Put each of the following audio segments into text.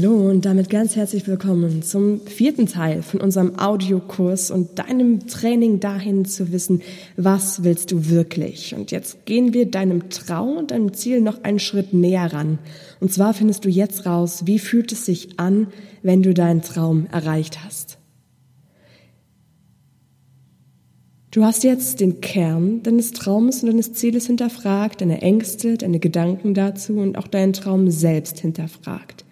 Hallo und damit ganz herzlich willkommen zum vierten Teil von unserem Audiokurs und deinem Training dahin zu wissen, was willst du wirklich? Und jetzt gehen wir deinem Traum und deinem Ziel noch einen Schritt näher ran. Und zwar findest du jetzt raus, wie fühlt es sich an, wenn du deinen Traum erreicht hast. Du hast jetzt den Kern deines Traumes und deines Zieles hinterfragt, deine Ängste, deine Gedanken dazu und auch deinen Traum selbst hinterfragt.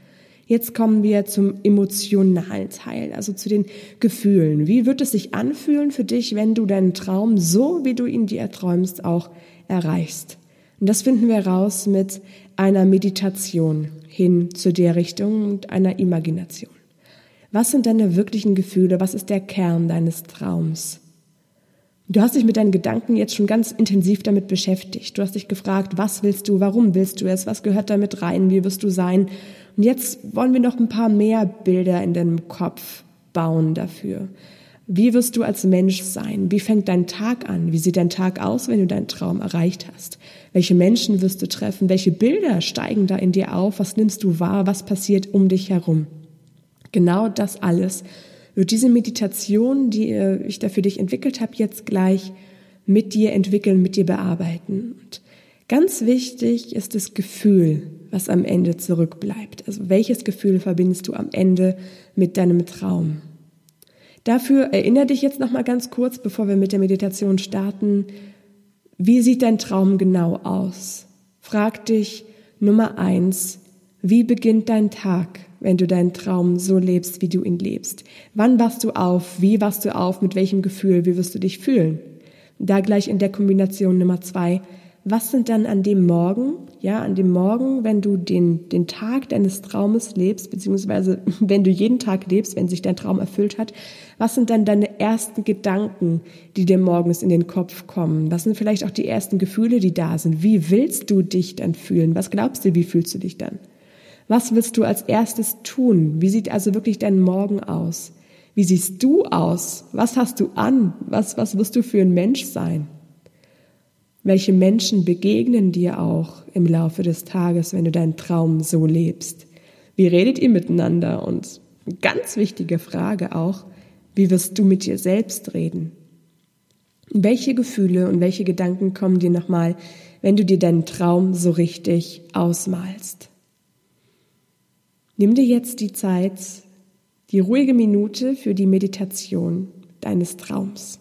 Jetzt kommen wir zum emotionalen Teil, also zu den Gefühlen. Wie wird es sich anfühlen für dich, wenn du deinen Traum so, wie du ihn dir erträumst, auch erreichst? Und das finden wir raus mit einer Meditation hin zu der Richtung und einer Imagination. Was sind deine wirklichen Gefühle? Was ist der Kern deines Traums? Du hast dich mit deinen Gedanken jetzt schon ganz intensiv damit beschäftigt. Du hast dich gefragt, was willst du, warum willst du es, was gehört damit rein, wie wirst du sein? Und jetzt wollen wir noch ein paar mehr Bilder in deinem Kopf bauen dafür. Wie wirst du als Mensch sein? Wie fängt dein Tag an? Wie sieht dein Tag aus, wenn du deinen Traum erreicht hast? Welche Menschen wirst du treffen? Welche Bilder steigen da in dir auf? Was nimmst du wahr? Was passiert um dich herum? Genau das alles wird diese Meditation, die ich da für dich entwickelt habe, jetzt gleich mit dir entwickeln, mit dir bearbeiten. Und ganz wichtig ist das Gefühl, was am Ende zurückbleibt. Also welches Gefühl verbindest du am Ende mit deinem Traum? Dafür erinnere dich jetzt noch mal ganz kurz, bevor wir mit der Meditation starten. Wie sieht dein Traum genau aus? Frag dich Nummer eins, wie beginnt dein Tag, wenn du deinen Traum so lebst, wie du ihn lebst? Wann wachst du auf? Wie wachst du auf? Mit welchem Gefühl? Wie wirst du dich fühlen? Da gleich in der Kombination Nummer zwei, was sind dann an dem Morgen, ja, an dem Morgen, wenn du den, den Tag deines Traumes lebst, beziehungsweise wenn du jeden Tag lebst, wenn sich dein Traum erfüllt hat, was sind dann deine ersten Gedanken, die dir morgens in den Kopf kommen? Was sind vielleicht auch die ersten Gefühle, die da sind? Wie willst du dich dann fühlen? Was glaubst du, wie fühlst du dich dann? Was willst du als erstes tun? Wie sieht also wirklich dein Morgen aus? Wie siehst du aus? Was hast du an? Was, was wirst du für ein Mensch sein? Welche Menschen begegnen dir auch im Laufe des Tages, wenn du deinen Traum so lebst? Wie redet ihr miteinander? Und ganz wichtige Frage auch, wie wirst du mit dir selbst reden? Welche Gefühle und welche Gedanken kommen dir nochmal, wenn du dir deinen Traum so richtig ausmalst? Nimm dir jetzt die Zeit, die ruhige Minute für die Meditation deines Traums.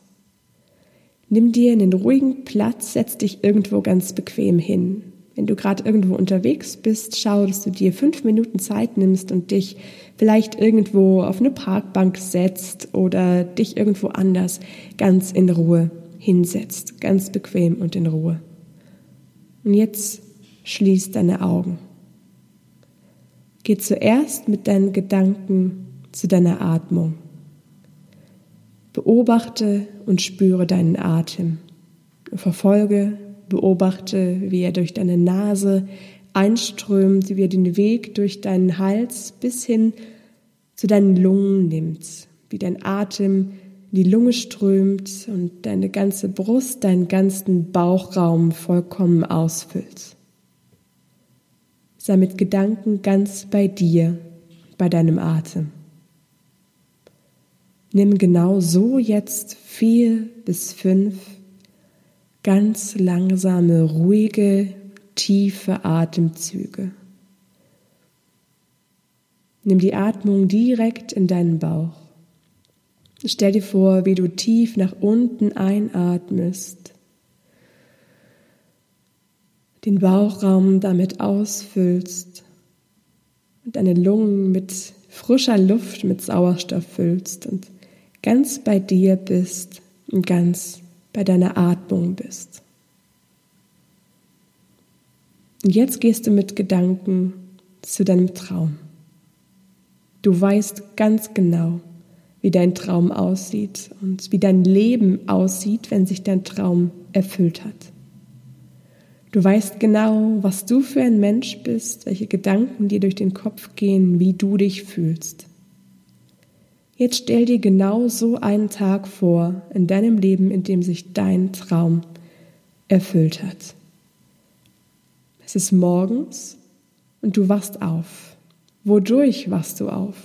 Nimm dir einen ruhigen Platz, setz dich irgendwo ganz bequem hin. Wenn du gerade irgendwo unterwegs bist, schau, dass du dir fünf Minuten Zeit nimmst und dich vielleicht irgendwo auf eine Parkbank setzt oder dich irgendwo anders ganz in Ruhe hinsetzt, ganz bequem und in Ruhe. Und jetzt schließ deine Augen. Geh zuerst mit deinen Gedanken zu deiner Atmung. Beobachte und spüre deinen Atem. Verfolge, beobachte, wie er durch deine Nase einströmt, wie er den Weg durch deinen Hals bis hin zu deinen Lungen nimmt, wie dein Atem in die Lunge strömt und deine ganze Brust, deinen ganzen Bauchraum vollkommen ausfüllt. Sei mit Gedanken ganz bei dir, bei deinem Atem. Nimm genau so jetzt vier bis fünf ganz langsame, ruhige, tiefe Atemzüge. Nimm die Atmung direkt in deinen Bauch. Stell dir vor, wie du tief nach unten einatmest, den Bauchraum damit ausfüllst und deine Lungen mit frischer Luft, mit Sauerstoff füllst und ganz bei dir bist und ganz bei deiner Atmung bist. Und jetzt gehst du mit Gedanken zu deinem Traum. Du weißt ganz genau, wie dein Traum aussieht und wie dein Leben aussieht, wenn sich dein Traum erfüllt hat. Du weißt genau, was du für ein Mensch bist, welche Gedanken dir durch den Kopf gehen, wie du dich fühlst. Jetzt stell dir genau so einen Tag vor in deinem Leben, in dem sich dein Traum erfüllt hat. Es ist morgens und du wachst auf. Wodurch wachst du auf?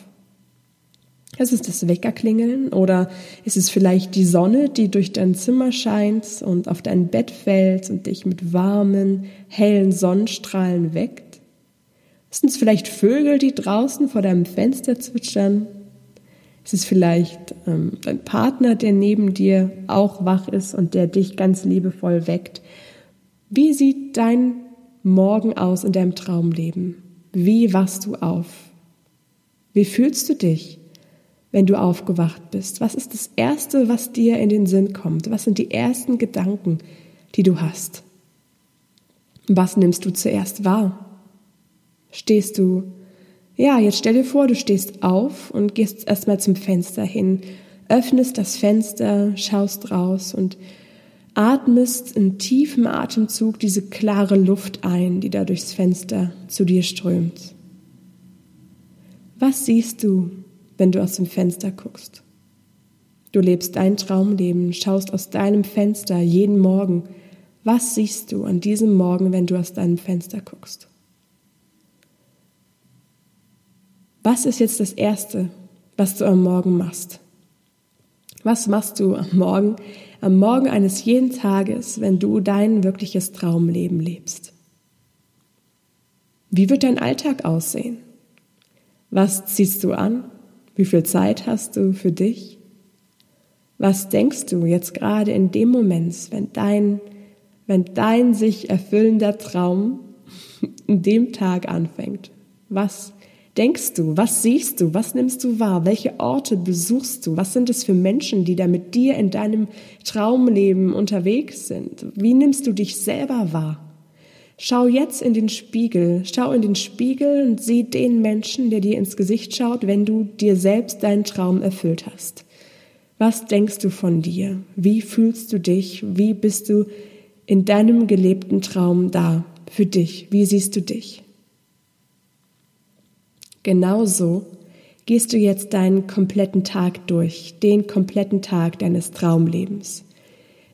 Ist es das Weckerklingeln oder ist es vielleicht die Sonne, die durch dein Zimmer scheint und auf dein Bett fällt und dich mit warmen, hellen Sonnenstrahlen weckt? Sind es vielleicht Vögel, die draußen vor deinem Fenster zwitschern? Ist es vielleicht ähm, dein Partner, der neben dir auch wach ist und der dich ganz liebevoll weckt? Wie sieht dein Morgen aus in deinem Traumleben? Wie wachst du auf? Wie fühlst du dich? wenn du aufgewacht bist? Was ist das Erste, was dir in den Sinn kommt? Was sind die ersten Gedanken, die du hast? Was nimmst du zuerst wahr? Stehst du, ja, jetzt stell dir vor, du stehst auf und gehst erstmal zum Fenster hin, öffnest das Fenster, schaust raus und atmest in tiefem Atemzug diese klare Luft ein, die da durchs Fenster zu dir strömt. Was siehst du? wenn du aus dem Fenster guckst. Du lebst dein Traumleben, schaust aus deinem Fenster jeden Morgen. Was siehst du an diesem Morgen, wenn du aus deinem Fenster guckst? Was ist jetzt das Erste, was du am Morgen machst? Was machst du am Morgen, am Morgen eines jeden Tages, wenn du dein wirkliches Traumleben lebst? Wie wird dein Alltag aussehen? Was ziehst du an? Wie viel Zeit hast du für dich? Was denkst du jetzt gerade in dem Moment, wenn dein, wenn dein sich erfüllender Traum in dem Tag anfängt? Was denkst du? Was siehst du? Was nimmst du wahr? Welche Orte besuchst du? Was sind es für Menschen, die da mit dir in deinem Traumleben unterwegs sind? Wie nimmst du dich selber wahr? Schau jetzt in den Spiegel, schau in den Spiegel und sieh den Menschen, der dir ins Gesicht schaut, wenn du dir selbst deinen Traum erfüllt hast. Was denkst du von dir? Wie fühlst du dich? Wie bist du in deinem gelebten Traum da für dich? Wie siehst du dich? Genauso gehst du jetzt deinen kompletten Tag durch, den kompletten Tag deines Traumlebens.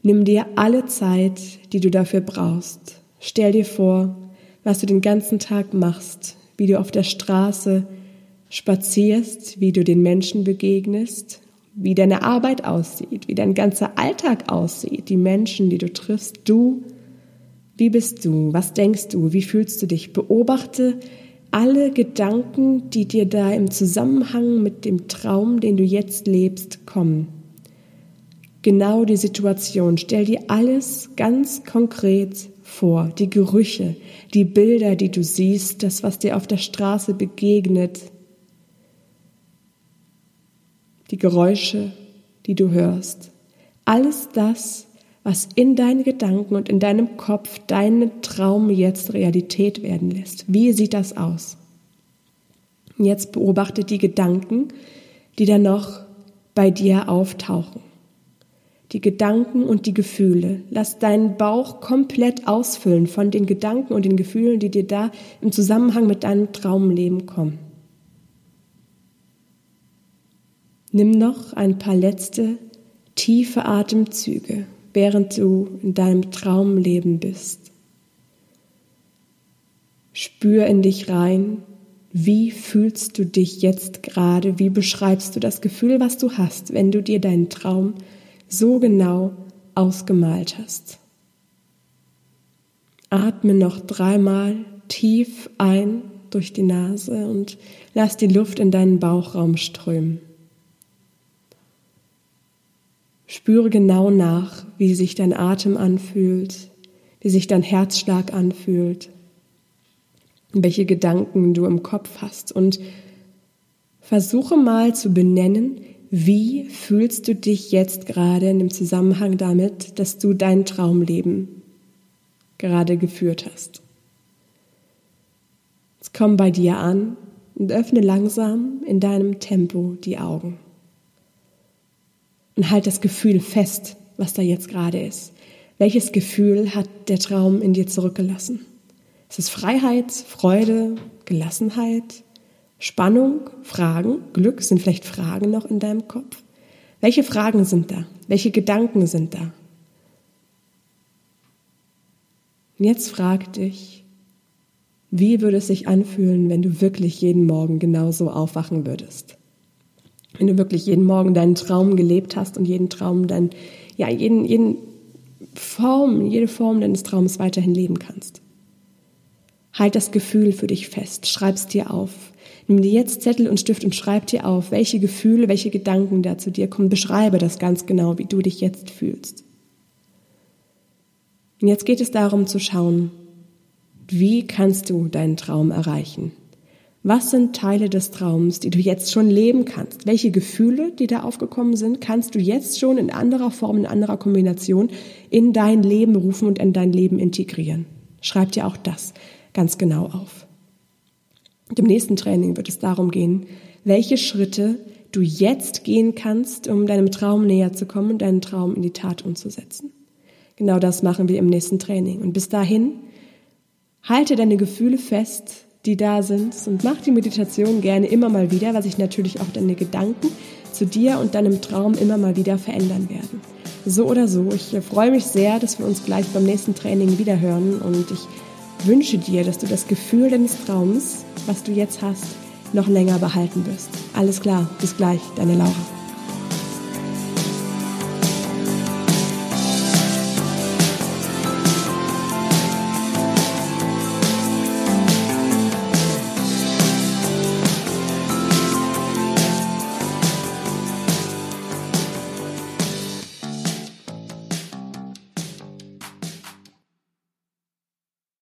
Nimm dir alle Zeit, die du dafür brauchst. Stell dir vor, was du den ganzen Tag machst, wie du auf der Straße spazierst, wie du den Menschen begegnest, wie deine Arbeit aussieht, wie dein ganzer Alltag aussieht, die Menschen, die du triffst, du, wie bist du, was denkst du, wie fühlst du dich, beobachte alle Gedanken, die dir da im Zusammenhang mit dem Traum, den du jetzt lebst, kommen. Genau die Situation, stell dir alles ganz konkret vor, die Gerüche, die Bilder, die du siehst, das, was dir auf der Straße begegnet, die Geräusche, die du hörst. Alles das, was in deinen Gedanken und in deinem Kopf deinen Traum jetzt Realität werden lässt. Wie sieht das aus? Jetzt beobachte die Gedanken, die dann noch bei dir auftauchen die Gedanken und die Gefühle. Lass deinen Bauch komplett ausfüllen von den Gedanken und den Gefühlen, die dir da im Zusammenhang mit deinem Traumleben kommen. Nimm noch ein paar letzte tiefe Atemzüge, während du in deinem Traumleben bist. Spür in dich rein, wie fühlst du dich jetzt gerade, wie beschreibst du das Gefühl, was du hast, wenn du dir deinen Traum so genau ausgemalt hast. Atme noch dreimal tief ein durch die Nase und lass die Luft in deinen Bauchraum strömen. Spüre genau nach, wie sich dein Atem anfühlt, wie sich dein Herzschlag anfühlt, welche Gedanken du im Kopf hast und versuche mal zu benennen, wie fühlst du dich jetzt gerade in dem Zusammenhang damit, dass du dein Traumleben gerade geführt hast? Es Komm bei dir an und öffne langsam in deinem Tempo die Augen. Und halt das Gefühl fest, was da jetzt gerade ist. Welches Gefühl hat der Traum in dir zurückgelassen? Ist es Freiheit, Freude, Gelassenheit, Spannung, Fragen, Glück? Sind vielleicht Fragen noch in deinem Kopf? Welche Fragen sind da? Welche Gedanken sind da? Und jetzt frag dich, wie würde es sich anfühlen, wenn du wirklich jeden Morgen genauso aufwachen würdest? Wenn du wirklich jeden Morgen deinen Traum gelebt hast und jeden Traum, dein, ja, jeden, jeden Form, jede Form deines Traums weiterhin leben kannst. Halt das Gefühl für dich fest, schreib's dir auf. Nimm dir jetzt Zettel und Stift und schreib dir auf, welche Gefühle, welche Gedanken da zu dir kommen. Beschreibe das ganz genau, wie du dich jetzt fühlst. Und jetzt geht es darum zu schauen, wie kannst du deinen Traum erreichen? Was sind Teile des Traums, die du jetzt schon leben kannst? Welche Gefühle, die da aufgekommen sind, kannst du jetzt schon in anderer Form, in anderer Kombination in dein Leben rufen und in dein Leben integrieren? Schreib dir auch das ganz genau auf. Im nächsten Training wird es darum gehen, welche Schritte du jetzt gehen kannst, um deinem Traum näher zu kommen und deinen Traum in die Tat umzusetzen. Genau das machen wir im nächsten Training. Und bis dahin, halte deine Gefühle fest, die da sind und mach die Meditation gerne immer mal wieder, weil sich natürlich auch deine Gedanken zu dir und deinem Traum immer mal wieder verändern werden. So oder so, ich freue mich sehr, dass wir uns gleich beim nächsten Training wieder hören und ich wünsche dir, dass du das Gefühl deines Traums, was du jetzt hast, noch länger behalten wirst. Alles klar, bis gleich, deine Laura.